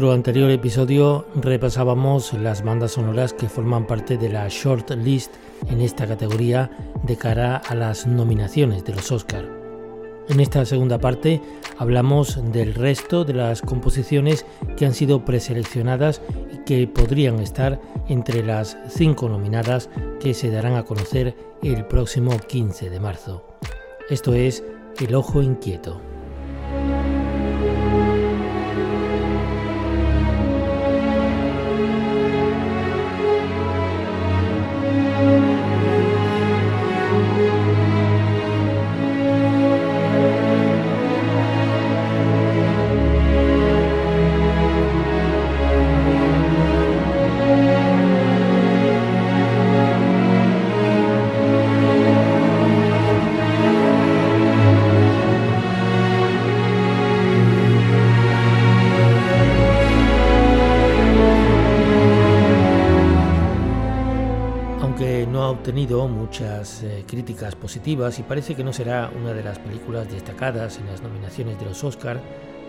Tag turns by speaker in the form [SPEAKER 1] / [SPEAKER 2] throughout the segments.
[SPEAKER 1] Nuestro anterior episodio repasábamos las bandas sonoras que forman parte de la short list en esta categoría de cara a las nominaciones de los Oscar. En esta segunda parte hablamos del resto de las composiciones que han sido preseleccionadas y que podrían estar entre las cinco nominadas que se darán a conocer el próximo 15 de marzo. Esto es El Ojo Inquieto. Críticas positivas y parece que no será una de las películas destacadas en las nominaciones de los Oscar,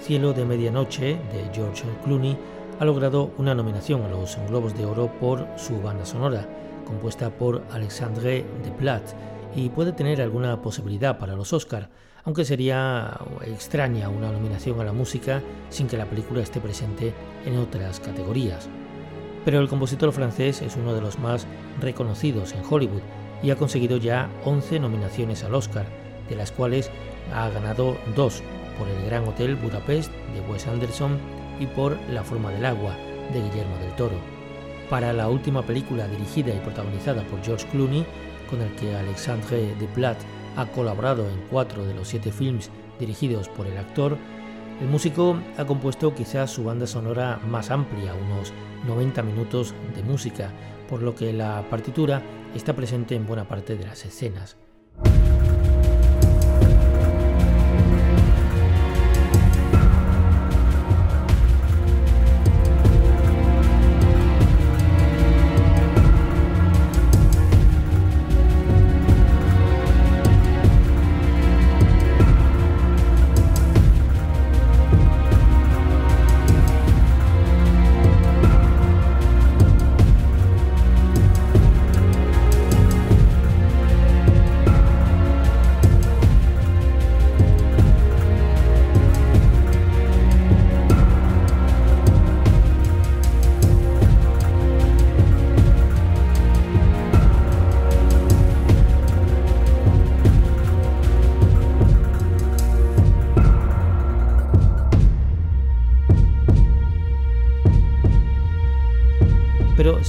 [SPEAKER 1] Cielo de Medianoche de George Clooney ha logrado una nominación a los Globos de Oro por su banda sonora, compuesta por Alexandre Desplat, y puede tener alguna posibilidad para los Oscar, aunque sería extraña una nominación a la música sin que la película esté presente en otras categorías. Pero el compositor francés es uno de los más reconocidos en Hollywood y ha conseguido ya 11 nominaciones al Oscar, de las cuales ha ganado dos por El Gran Hotel Budapest de Wes Anderson y por La Forma del Agua de Guillermo del Toro. Para la última película dirigida y protagonizada por George Clooney, con el que Alexandre Desplat ha colaborado en cuatro de los siete films dirigidos por el actor, el músico ha compuesto quizás su banda sonora más amplia, unos 90 minutos de música, por lo que la partitura está presente en buena parte de las escenas.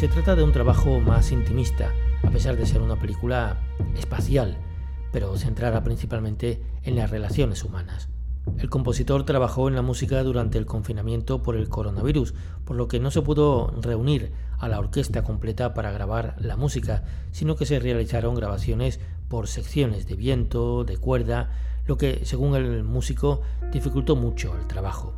[SPEAKER 1] Se trata de un trabajo más intimista, a pesar de ser una película espacial, pero centrada principalmente en las relaciones humanas. El compositor trabajó en la música durante el confinamiento por el coronavirus, por lo que no se pudo reunir a la orquesta completa para grabar la música, sino que se realizaron grabaciones por secciones de viento, de cuerda, lo que, según el músico, dificultó mucho el trabajo.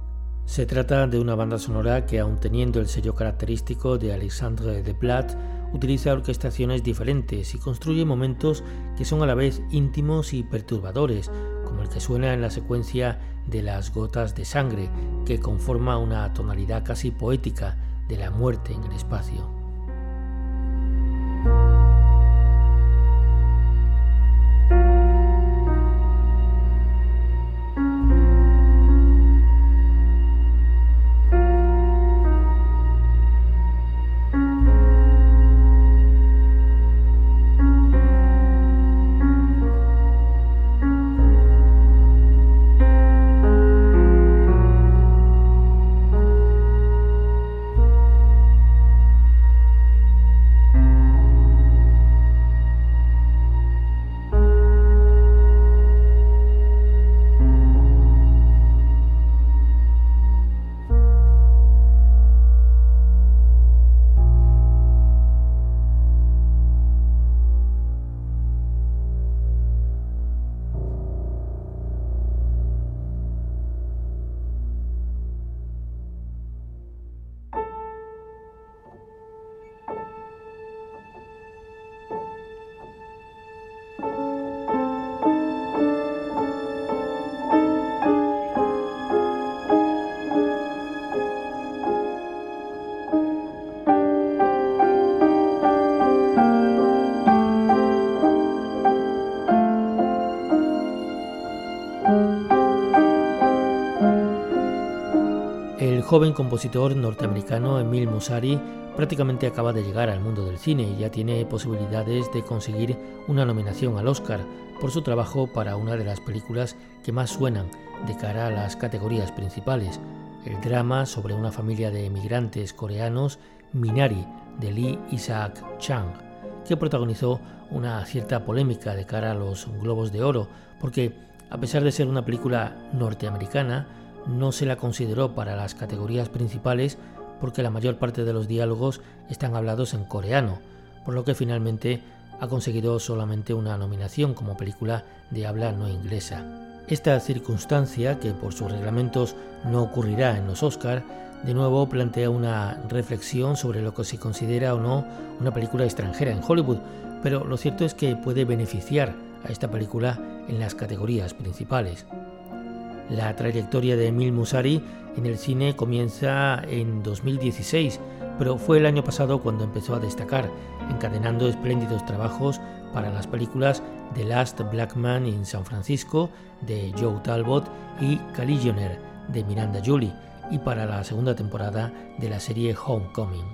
[SPEAKER 1] Se trata de una banda sonora que, aun teniendo el sello característico de Alexandre Desplat, utiliza orquestaciones diferentes y construye momentos que son a la vez íntimos y perturbadores, como el que suena en la secuencia de las gotas de sangre, que conforma una tonalidad casi poética de la muerte en el espacio. El joven compositor norteamericano Emil Musari prácticamente acaba de llegar al mundo del cine y ya tiene posibilidades de conseguir una nominación al Oscar por su trabajo para una de las películas que más suenan de cara a las categorías principales, el drama sobre una familia de emigrantes coreanos, Minari, de Lee Isaac Chang, que protagonizó una cierta polémica de cara a los Globos de Oro, porque a pesar de ser una película norteamericana, no se la consideró para las categorías principales porque la mayor parte de los diálogos están hablados en coreano, por lo que finalmente ha conseguido solamente una nominación como película de habla no inglesa. Esta circunstancia, que por sus reglamentos no ocurrirá en los Oscar, de nuevo plantea una reflexión sobre lo que se considera o no una película extranjera en Hollywood, pero lo cierto es que puede beneficiar a esta película en las categorías principales. La trayectoria de Emil Musari en el cine comienza en 2016, pero fue el año pasado cuando empezó a destacar, encadenando espléndidos trabajos para las películas The Last Black Man in San Francisco de Joe Talbot y Caligioner de Miranda Julie, y para la segunda temporada de la serie Homecoming.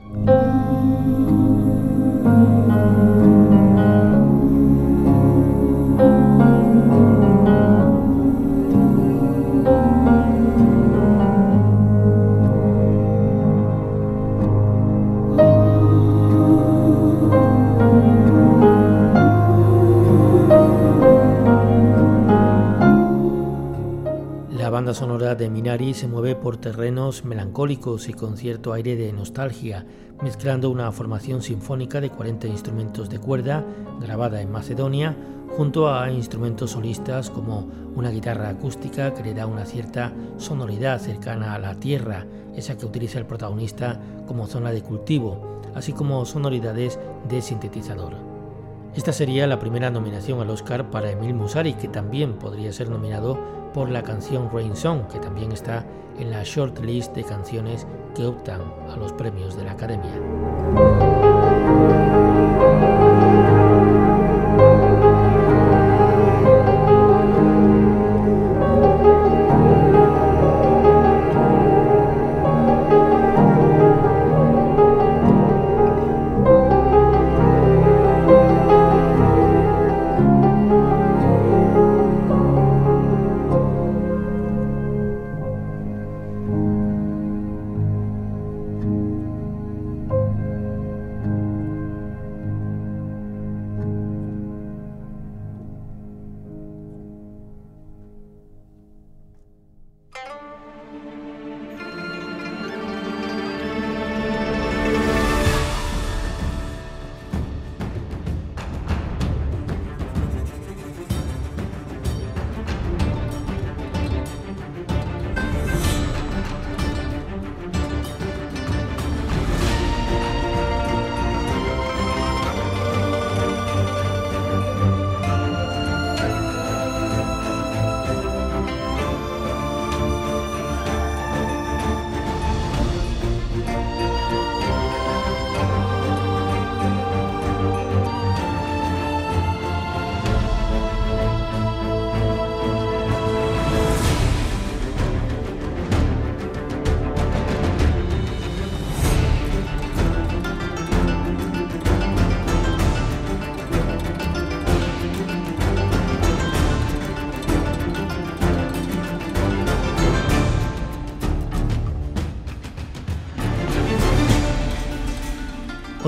[SPEAKER 1] Sonora de Minari se mueve por terrenos melancólicos y con cierto aire de nostalgia, mezclando una formación sinfónica de 40 instrumentos de cuerda grabada en Macedonia junto a instrumentos solistas como una guitarra acústica que le da una cierta sonoridad cercana a la tierra, esa que utiliza el protagonista como zona de cultivo, así como sonoridades de sintetizador. Esta sería la primera nominación al Oscar para Emil Musari, que también podría ser nominado por la canción Rain Song, que también está en la short list de canciones que optan a los premios de la Academia.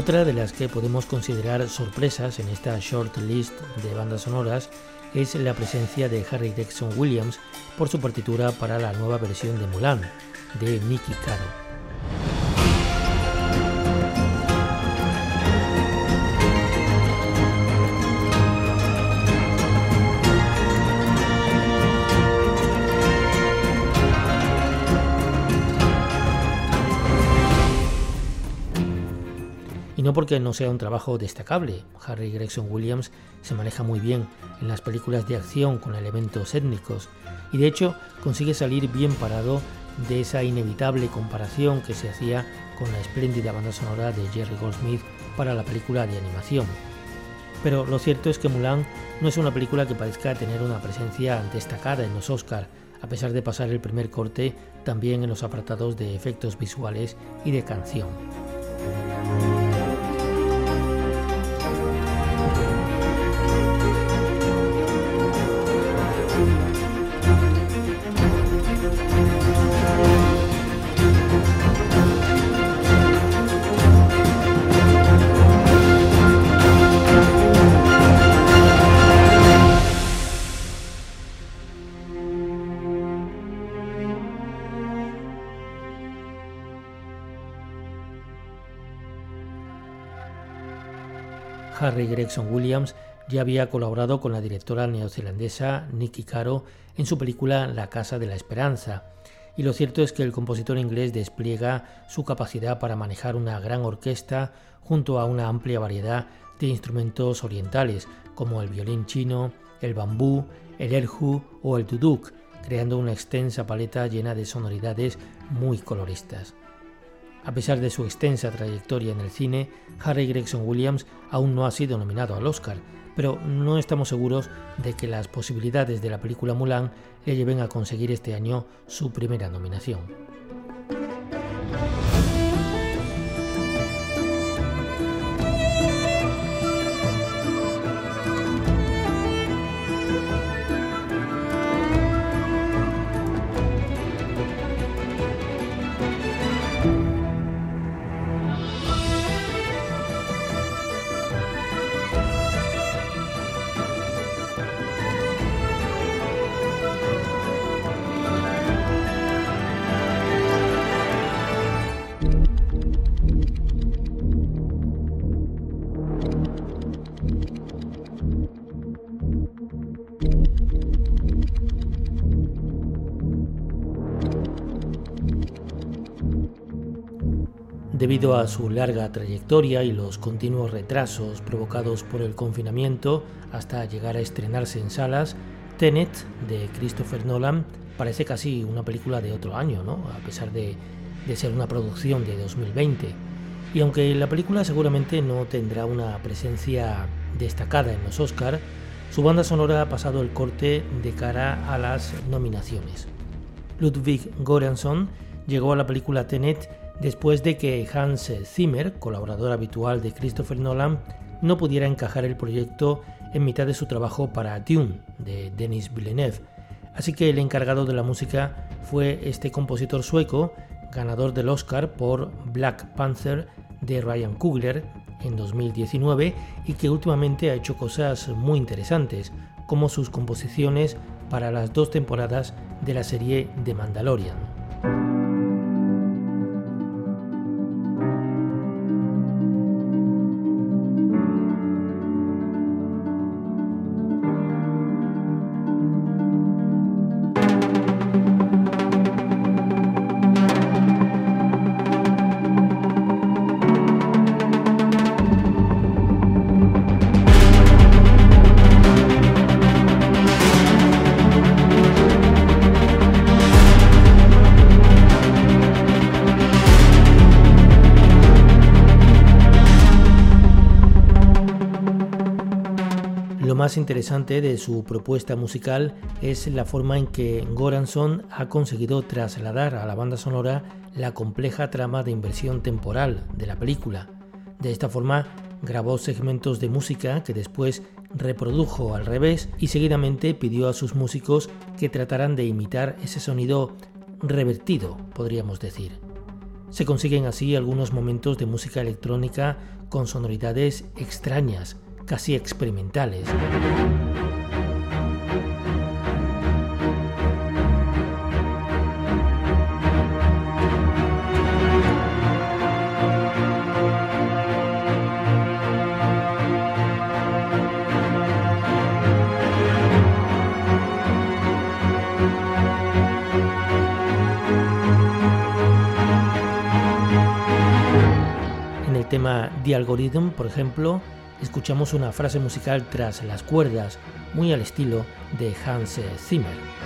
[SPEAKER 1] Otra de las que podemos considerar sorpresas en esta short list de bandas sonoras es la presencia de Harry Gregson Williams por su partitura para la nueva versión de Mulan de Nicky Caro. Y no porque no sea un trabajo destacable. Harry Gregson Williams se maneja muy bien en las películas de acción con elementos étnicos y de hecho consigue salir bien parado de esa inevitable comparación que se hacía con la espléndida banda sonora de Jerry Goldsmith para la película de animación. Pero lo cierto es que Mulan no es una película que parezca tener una presencia destacada en los Oscar, a pesar de pasar el primer corte también en los apartados de efectos visuales y de canción. Harry Gregson Williams ya había colaborado con la directora neozelandesa Nikki Caro en su película La Casa de la Esperanza, y lo cierto es que el compositor inglés despliega su capacidad para manejar una gran orquesta junto a una amplia variedad de instrumentos orientales, como el violín chino, el bambú, el erhu o el duduk, creando una extensa paleta llena de sonoridades muy coloristas. A pesar de su extensa trayectoria en el cine, Harry Gregson Williams aún no ha sido nominado al Oscar, pero no estamos seguros de que las posibilidades de la película Mulan le lleven a conseguir este año su primera nominación. Debido a su larga trayectoria y los continuos retrasos provocados por el confinamiento hasta llegar a estrenarse en salas, Tenet de Christopher Nolan parece casi una película de otro año, ¿no? a pesar de, de ser una producción de 2020. Y aunque la película seguramente no tendrá una presencia destacada en los Oscar, su banda sonora ha pasado el corte de cara a las nominaciones. Ludwig Göransson llegó a la película Tenet después de que Hans Zimmer, colaborador habitual de Christopher Nolan, no pudiera encajar el proyecto en mitad de su trabajo para Dune de Denis Villeneuve. Así que el encargado de la música fue este compositor sueco, ganador del Oscar por Black Panther de Ryan Coogler en 2019 y que últimamente ha hecho cosas muy interesantes, como sus composiciones para las dos temporadas de la serie The Mandalorian. Más interesante de su propuesta musical es la forma en que Goranson ha conseguido trasladar a la banda sonora la compleja trama de inversión temporal de la película. De esta forma, grabó segmentos de música que después reprodujo al revés y seguidamente pidió a sus músicos que trataran de imitar ese sonido revertido, podríamos decir. Se consiguen así algunos momentos de música electrónica con sonoridades extrañas, casi experimentales. Tema The Algorithm, por ejemplo, escuchamos una frase musical tras las cuerdas, muy al estilo de Hans Zimmer.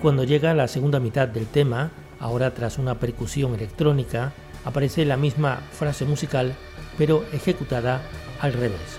[SPEAKER 1] Cuando llega la segunda mitad del tema, ahora tras una percusión electrónica, aparece la misma frase musical, pero ejecutada al revés.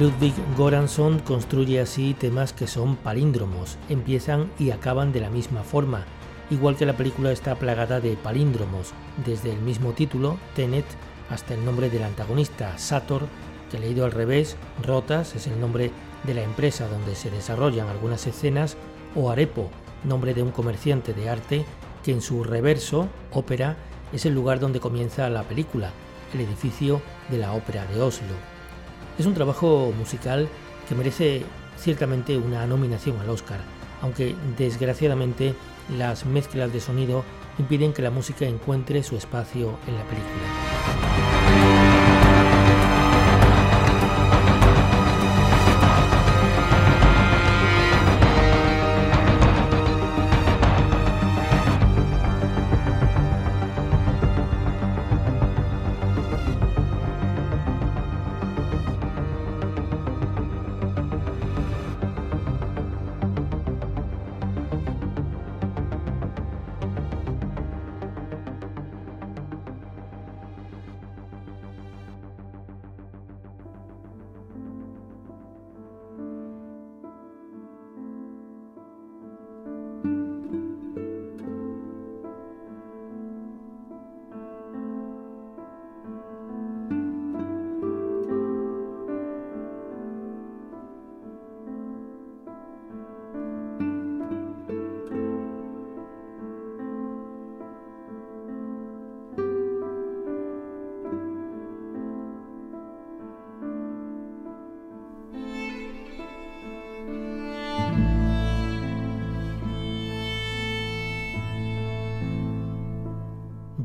[SPEAKER 1] Ludwig Goranson construye así temas que son palíndromos, empiezan y acaban de la misma forma, igual que la película está plagada de palíndromos, desde el mismo título, Tenet, hasta el nombre del antagonista, Sator, que leído al revés, Rotas es el nombre de la empresa donde se desarrollan algunas escenas, o Arepo, nombre de un comerciante de arte, que en su reverso, ópera, es el lugar donde comienza la película, el edificio de la ópera de Oslo. Es un trabajo musical que merece ciertamente una nominación al Oscar, aunque desgraciadamente las mezclas de sonido impiden que la música encuentre su espacio en la película.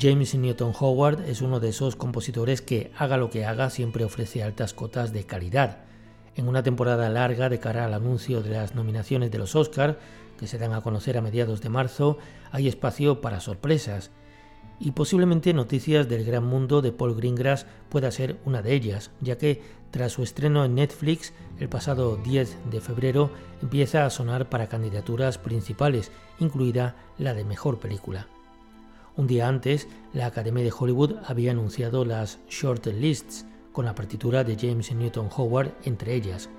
[SPEAKER 1] James Newton Howard es uno de esos compositores que, haga lo que haga, siempre ofrece altas cotas de calidad. En una temporada larga de cara al anuncio de las nominaciones de los Oscar, que se dan a conocer a mediados de marzo, hay espacio para sorpresas. Y posiblemente Noticias del Gran Mundo de Paul Greengrass pueda ser una de ellas, ya que tras su estreno en Netflix el pasado 10 de febrero empieza a sonar para candidaturas principales, incluida la de Mejor Película. Un día antes, la Academia de Hollywood había anunciado las short lists, con la partitura de James Newton Howard entre ellas.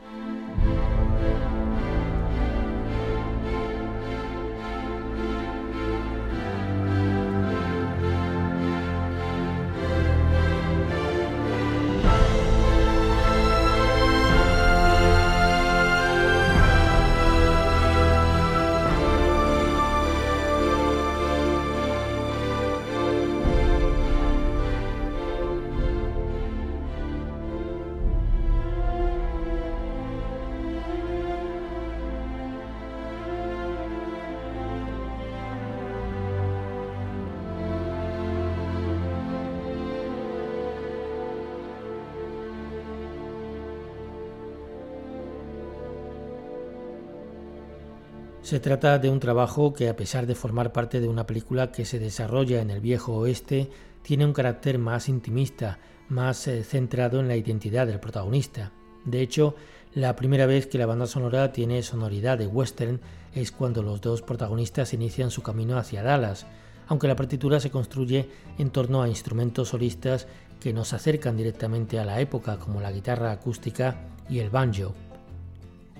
[SPEAKER 1] Se trata de un trabajo que, a pesar de formar parte de una película que se desarrolla en el viejo oeste, tiene un carácter más intimista, más eh, centrado en la identidad del protagonista. De hecho, la primera vez que la banda sonora tiene sonoridad de western es cuando los dos protagonistas inician su camino hacia Dallas, aunque la partitura se construye en torno a instrumentos solistas que nos acercan directamente a la época, como la guitarra acústica y el banjo.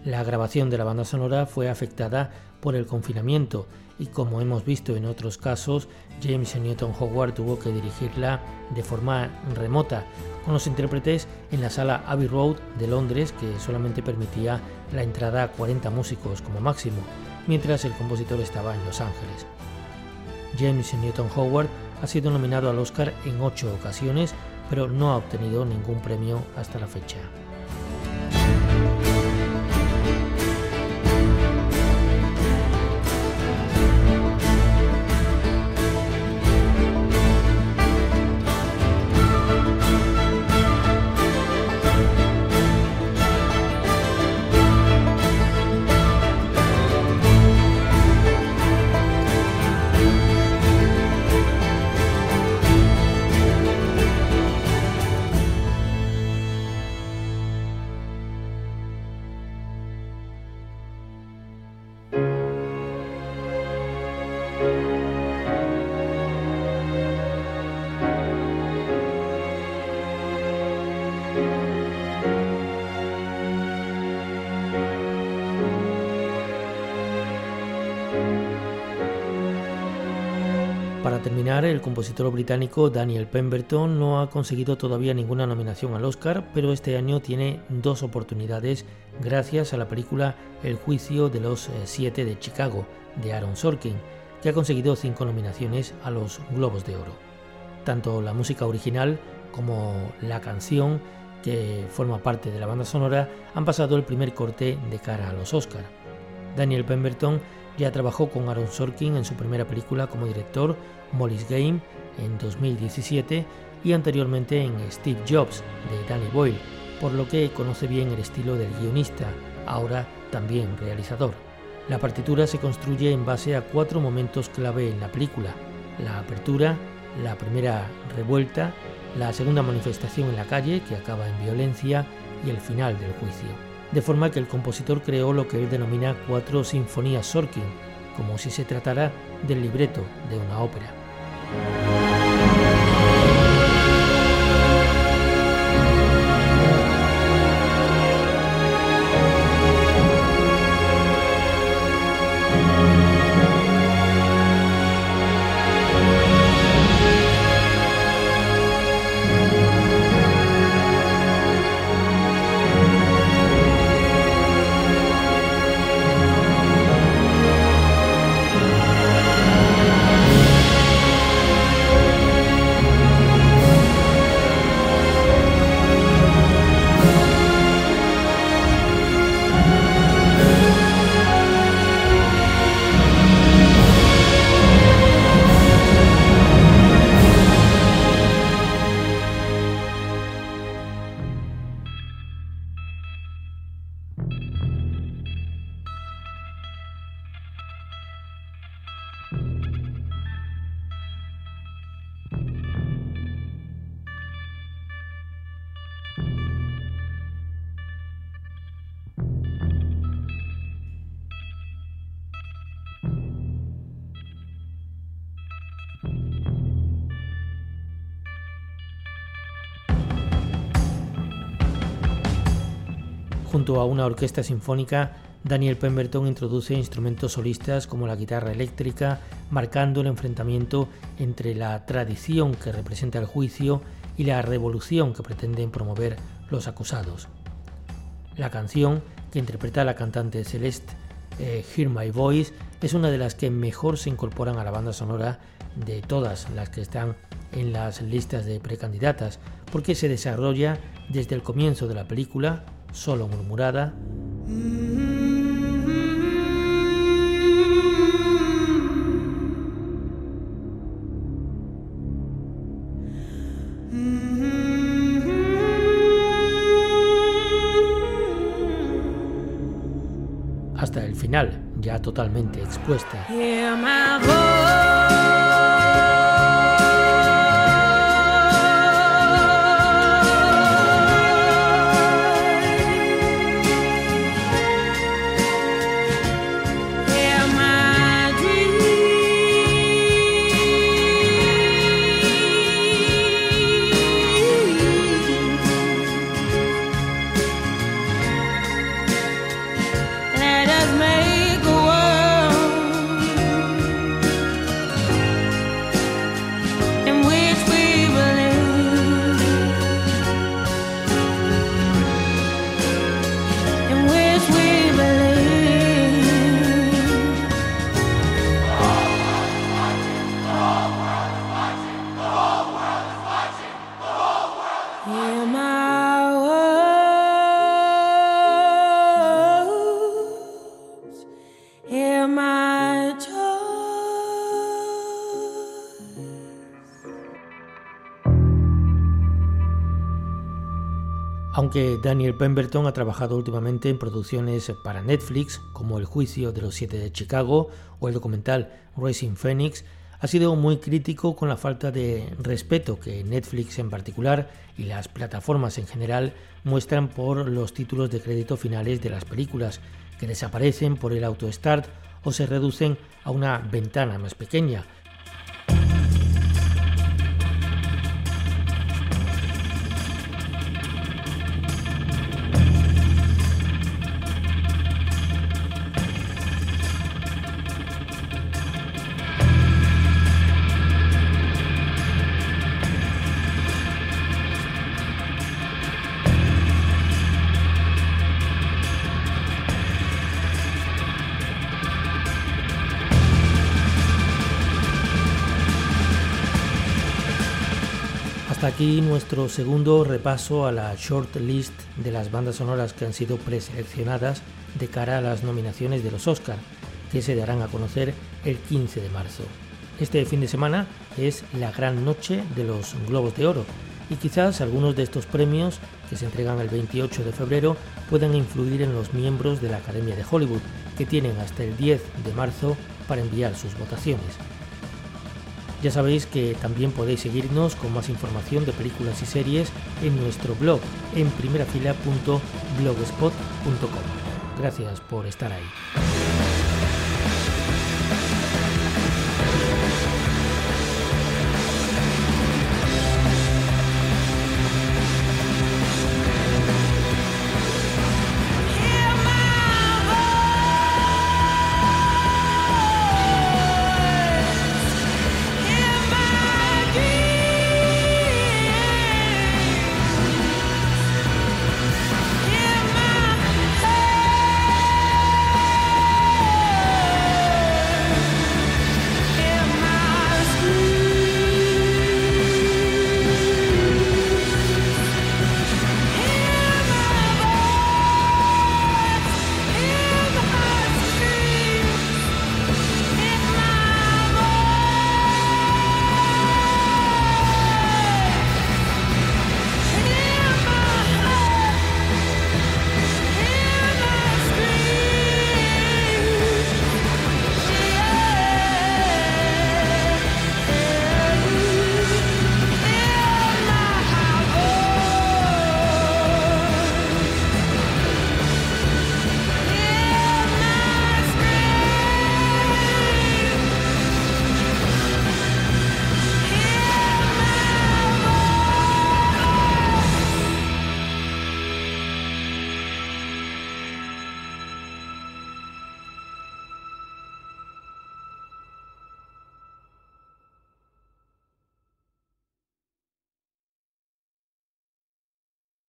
[SPEAKER 1] La grabación de la banda sonora fue afectada por el confinamiento y como hemos visto en otros casos, James Newton Howard tuvo que dirigirla de forma remota, con los intérpretes en la sala Abbey Road de Londres que solamente permitía la entrada a 40 músicos como máximo, mientras el compositor estaba en Los Ángeles. James Newton Howard ha sido nominado al Oscar en ocho ocasiones pero no ha obtenido ningún premio hasta la fecha. El compositor británico Daniel Pemberton no ha conseguido todavía ninguna nominación al Oscar, pero este año tiene dos oportunidades gracias a la película El juicio de los eh, siete de Chicago, de Aaron Sorkin, que ha conseguido cinco nominaciones a los Globos de Oro. Tanto la música original como la canción, que forma parte de la banda sonora, han pasado el primer corte de cara a los Oscar. Daniel Pemberton ya trabajó con Aaron Sorkin en su primera película como director, Molly's Game, en 2017 y anteriormente en Steve Jobs, de Danny Boyle, por lo que conoce bien el estilo del guionista, ahora también realizador. La partitura se construye en base a cuatro momentos clave en la película, la apertura, la primera revuelta, la segunda manifestación en la calle, que acaba en violencia, y el final del juicio de forma que el compositor creó lo que él denomina cuatro sinfonías Sorkin, como si se tratara del libreto de una ópera. Junto a una orquesta sinfónica, Daniel Pemberton introduce instrumentos solistas como la guitarra eléctrica, marcando el enfrentamiento entre la tradición que representa el juicio y la revolución que pretenden promover los acusados. La canción, que interpreta la cantante Celeste eh, Hear My Voice, es una de las que mejor se incorporan a la banda sonora de todas las que están en las listas de precandidatas, porque se desarrolla desde el comienzo de la película solo murmurada. hasta el final, ya totalmente expuesta. Aunque Daniel Pemberton ha trabajado últimamente en producciones para Netflix, como El juicio de los siete de Chicago o el documental Racing Phoenix, ha sido muy crítico con la falta de respeto que Netflix en particular y las plataformas en general muestran por los títulos de crédito finales de las películas, que desaparecen por el auto-start o se reducen a una ventana más pequeña, aquí nuestro segundo repaso a la short list de las bandas sonoras que han sido preseleccionadas de cara a las nominaciones de los Oscar, que se darán a conocer el 15 de marzo. Este fin de semana es la gran noche de los Globos de Oro y quizás algunos de estos premios que se entregan el 28 de febrero puedan influir en los miembros de la Academia de Hollywood, que tienen hasta el 10 de marzo para enviar sus votaciones. Ya sabéis que también podéis seguirnos con más información de películas y series en nuestro blog en primerafila.blogspot.com. Gracias por estar ahí.